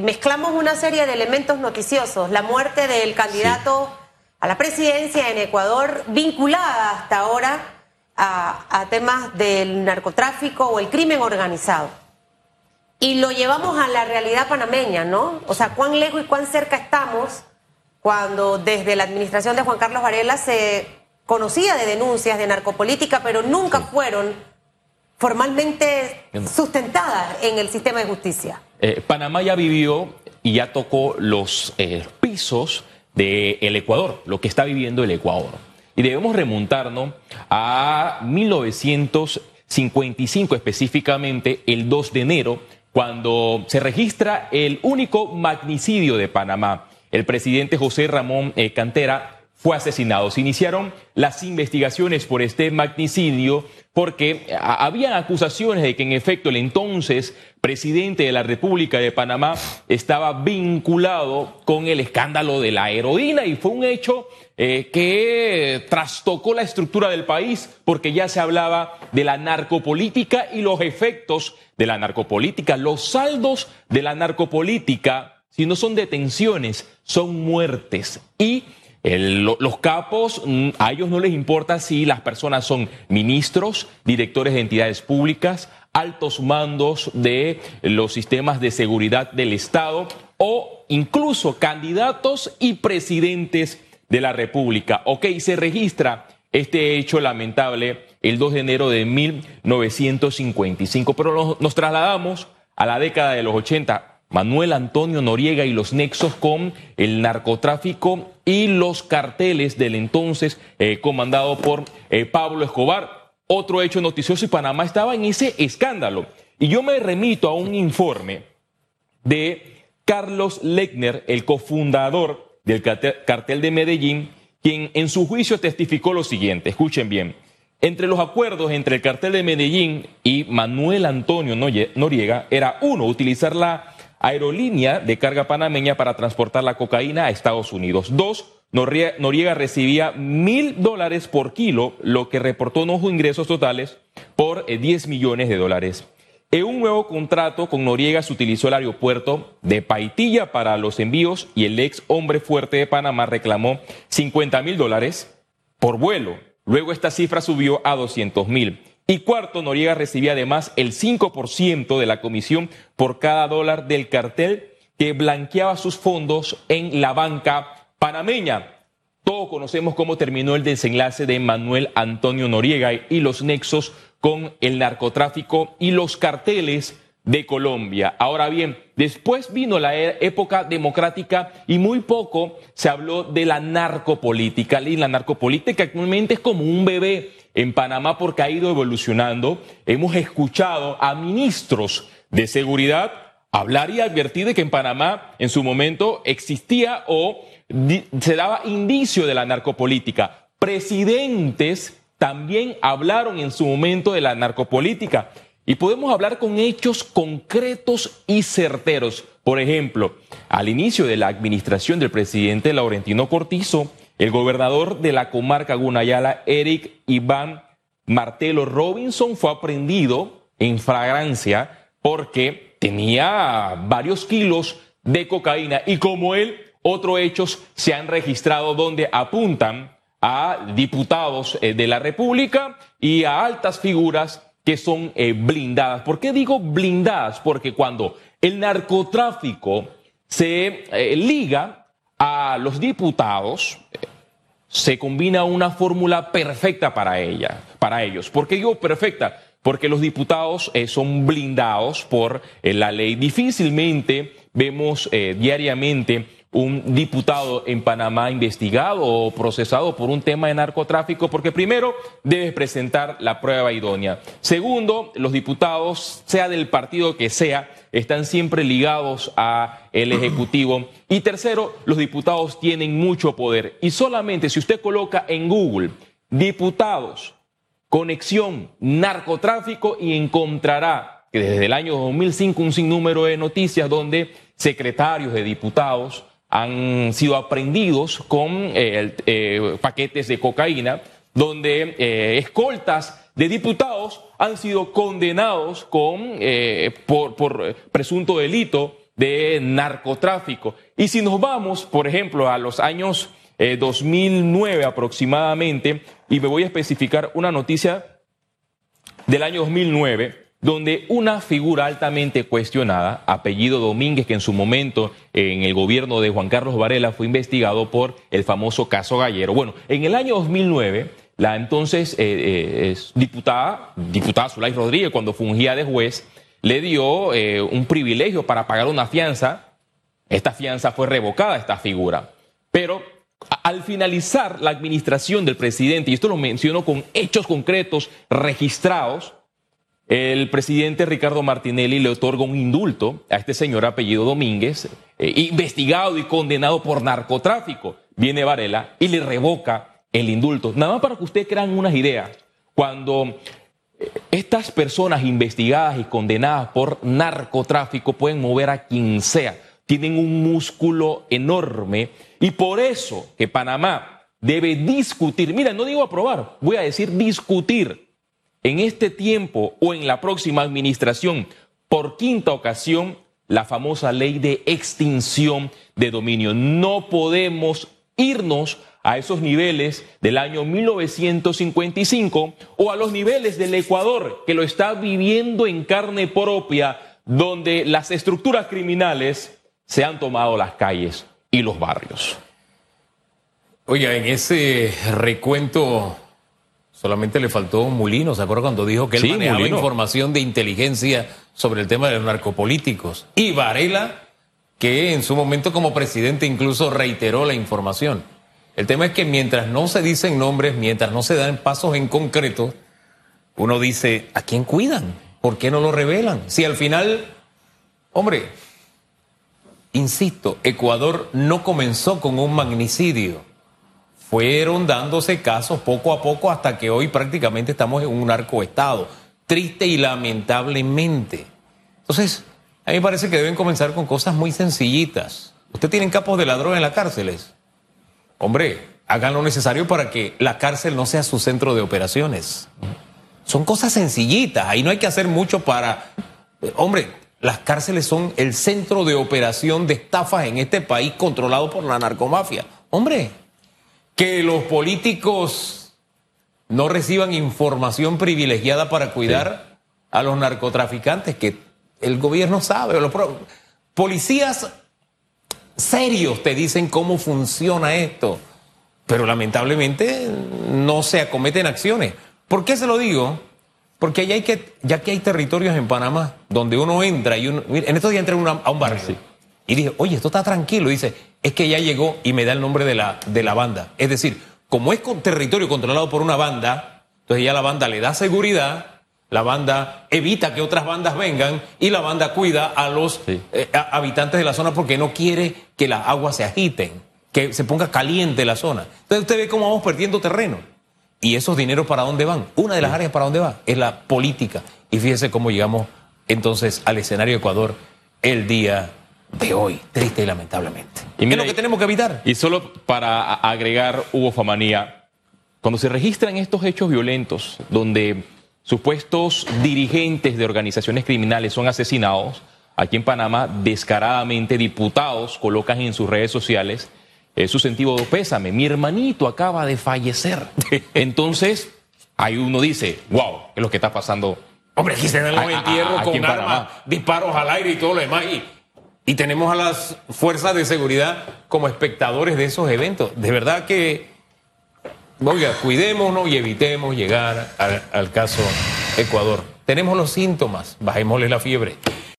eh, mezclamos una serie de elementos noticiosos. La muerte del candidato a la presidencia en Ecuador, vinculada hasta ahora a, temas del narcotráfico o el crimen organizado. Y lo llevamos a la realidad panameña, ¿no? O sea, cuán lejos y cuán cerca estamos cuando desde la administración de Juan Carlos Varela se conocía de denuncias de narcopolítica, pero nunca fueron formalmente sustentadas en el sistema de justicia. Eh, Panamá ya vivió y ya tocó los eh, pisos del Ecuador, lo que está viviendo el Ecuador. Y debemos remontarnos a 1955, específicamente el 2 de enero, cuando se registra el único magnicidio de Panamá. El presidente José Ramón eh, Cantera fue asesinado. Se iniciaron las investigaciones por este magnicidio porque había acusaciones de que en efecto el entonces presidente de la República de Panamá estaba vinculado con el escándalo de la heroína y fue un hecho eh, que trastocó la estructura del país porque ya se hablaba de la narcopolítica y los efectos de la narcopolítica, los saldos de la narcopolítica, si no son detenciones, son muertes y los capos, mm, a ellos no les importa si las personas son ministros, directores de entidades públicas, altos mandos de los sistemas de seguridad del Estado o incluso candidatos y presidentes de la República. Ok, se registra este hecho lamentable el 2 de enero de 1955, pero nos trasladamos a la década de los 80 Manuel Antonio Noriega y los nexos con el narcotráfico y los carteles del entonces eh, comandado por eh, Pablo Escobar. Otro hecho noticioso y Panamá estaba en ese escándalo. Y yo me remito a un informe de Carlos Lechner, el cofundador del cartel de Medellín, quien en su juicio testificó lo siguiente. Escuchen bien. Entre los acuerdos entre el cartel de Medellín y Manuel Antonio Noriega era uno, utilizar la aerolínea de carga panameña para transportar la cocaína a Estados Unidos. Dos, Noriega recibía mil dólares por kilo, lo que reportó unos ingresos totales por 10 eh, millones de dólares. En un nuevo contrato con Noriega se utilizó el aeropuerto de Paitilla para los envíos y el ex hombre fuerte de Panamá reclamó 50 mil dólares por vuelo. Luego esta cifra subió a 200 mil. Y cuarto, Noriega recibía además el 5% de la comisión por cada dólar del cartel que blanqueaba sus fondos en la banca panameña. Todos conocemos cómo terminó el desenlace de Manuel Antonio Noriega y los nexos con el narcotráfico y los carteles de Colombia. Ahora bien, después vino la e-, época democrática y muy poco se habló de la narcopolítica. Y la narcopolítica actualmente es como un bebé en Panamá porque ha ido evolucionando. Hemos escuchado a ministros de seguridad hablar y advertir de que en Panamá en su momento existía o se daba indicio de la narcopolítica. Presidentes también hablaron en su momento de la narcopolítica. Y podemos hablar con hechos concretos y certeros. Por ejemplo, al inicio de la administración del presidente Laurentino Cortizo, el gobernador de la comarca Gunayala, Eric Iván Martelo Robinson, fue aprendido en fragancia porque tenía varios kilos de cocaína y como él, otros hechos se han registrado donde apuntan a diputados eh, de la República y a altas figuras que son eh, blindadas. ¿Por qué digo blindadas? Porque cuando el narcotráfico se eh, liga a los diputados, se combina una fórmula perfecta para ella, para ellos. ¿Por qué digo perfecta? Porque los diputados eh, son blindados por eh, la ley. Difícilmente vemos eh, diariamente un diputado en Panamá investigado o procesado por un tema de narcotráfico, porque primero debes presentar la prueba idónea. Segundo, los diputados, sea del partido que sea, están siempre ligados a el Ejecutivo. Y tercero, los diputados tienen mucho poder. Y solamente si usted coloca en Google diputados, conexión, narcotráfico y encontrará que desde el año 2005 un sinnúmero de noticias donde secretarios de diputados, han sido aprendidos con eh, eh, paquetes de cocaína, donde eh, escoltas de diputados han sido condenados con, por, por, presunto delito de narcotráfico. Y si nos vamos, por ejemplo, a los años 2009 eh, aproximadamente, y me voy a especificar una noticia del año 2009, donde una figura altamente cuestionada, apellido Domínguez, que en su momento en el gobierno de Juan Carlos Varela fue investigado por el famoso caso Gallero. Bueno, en el año 2009, la entonces eh, eh, diputada, diputada Zulay Rodríguez, cuando fungía de juez, le dio eh, un privilegio para pagar una fianza. Esta fianza fue revocada esta figura. Pero al finalizar la administración del presidente, y esto lo menciono con hechos concretos registrados, el presidente Ricardo Martinelli le otorga un indulto a este señor apellido Domínguez, eh, investigado y condenado por narcotráfico. Viene Varela y le revoca el indulto. Nada más para que ustedes crean unas ideas. Cuando estas personas investigadas y condenadas por narcotráfico pueden mover a quien sea, tienen un músculo enorme y por eso que Panamá debe discutir, mira, no digo aprobar, voy a decir discutir en este tiempo o en la próxima administración por quinta ocasión la famosa ley de extinción de dominio. No podemos irnos a esos niveles del año 1955 o a los niveles del Ecuador, que lo está viviendo en carne propia, donde las estructuras criminales se han tomado las calles y los barrios. Oiga, en ese recuento solamente le faltó un Mulino, ¿se acuerda cuando dijo que él manejaba información de inteligencia sobre el tema de los narcopolíticos? Y Varela, que en su momento como presidente incluso reiteró la información. El tema es que mientras no se dicen nombres, mientras no se dan pasos en concreto, uno dice, ¿a quién cuidan? ¿Por qué no lo revelan? Si al final, hombre, insisto, Ecuador no comenzó con un magnicidio. Fueron dándose casos poco a poco hasta que hoy prácticamente estamos en un narcoestado. Triste y lamentablemente. Entonces, a mí me parece que deben comenzar con cosas muy sencillitas. Usted tiene capos de ladrón en las cárceles hombre, hagan lo necesario para que la cárcel no sea su centro de operaciones. Son cosas sencillitas, ahí no hay que hacer mucho para... Hombre, las cárceles son el centro de operación de estafas en este país controlado por la narcomafia. Hombre, que los políticos no reciban información privilegiada para cuidar a los narcotraficantes, que el gobierno sabe, los policías serios te dicen cómo funciona esto, pero lamentablemente no se acometen acciones. ¿Por qué se lo digo? Porque ya, hay que, ya que hay territorios en Panamá donde uno entra y uno, en estos días entré a un barrio y dije, oye, esto está tranquilo. dice, es que ya llegó y me da el nombre de la, de la banda. Es decir, como es con territorio controlado por una banda, entonces ya la banda le da seguridad la banda evita que otras bandas vengan y la banda cuida a los eh, habitantes de la zona porque no quiere que las aguas se agiten, que se ponga caliente la zona. Entonces usted ve cómo vamos perdiendo terreno. ¿Y esos dineros para dónde van? Una de las áreas para dónde va es la política. Y fíjese cómo llegamos entonces al escenario de Ecuador el día de hoy, triste y lamentablemente. Y es lo que tenemos que evitar. Y solo para agregar, Hugo Famanía, cuando se registran estos hechos violentos, donde Supuestos dirigentes de organizaciones criminales son asesinados. Aquí en Panamá, descaradamente, diputados colocan en sus redes sociales eh, su sentido de pésame. Mi hermanito acaba de fallecer. Entonces, ahí uno dice, wow, ¿qué es lo que está pasando? Hombre, aquí se dan los entierros con armas, disparos al aire y todo lo demás. Y, y tenemos a las fuerzas de seguridad como espectadores de esos eventos. De verdad que Oiga, cuidémonos y evitemos llegar al, caso Ecuador. Tenemos los síntomas, bajémosle la fiebre.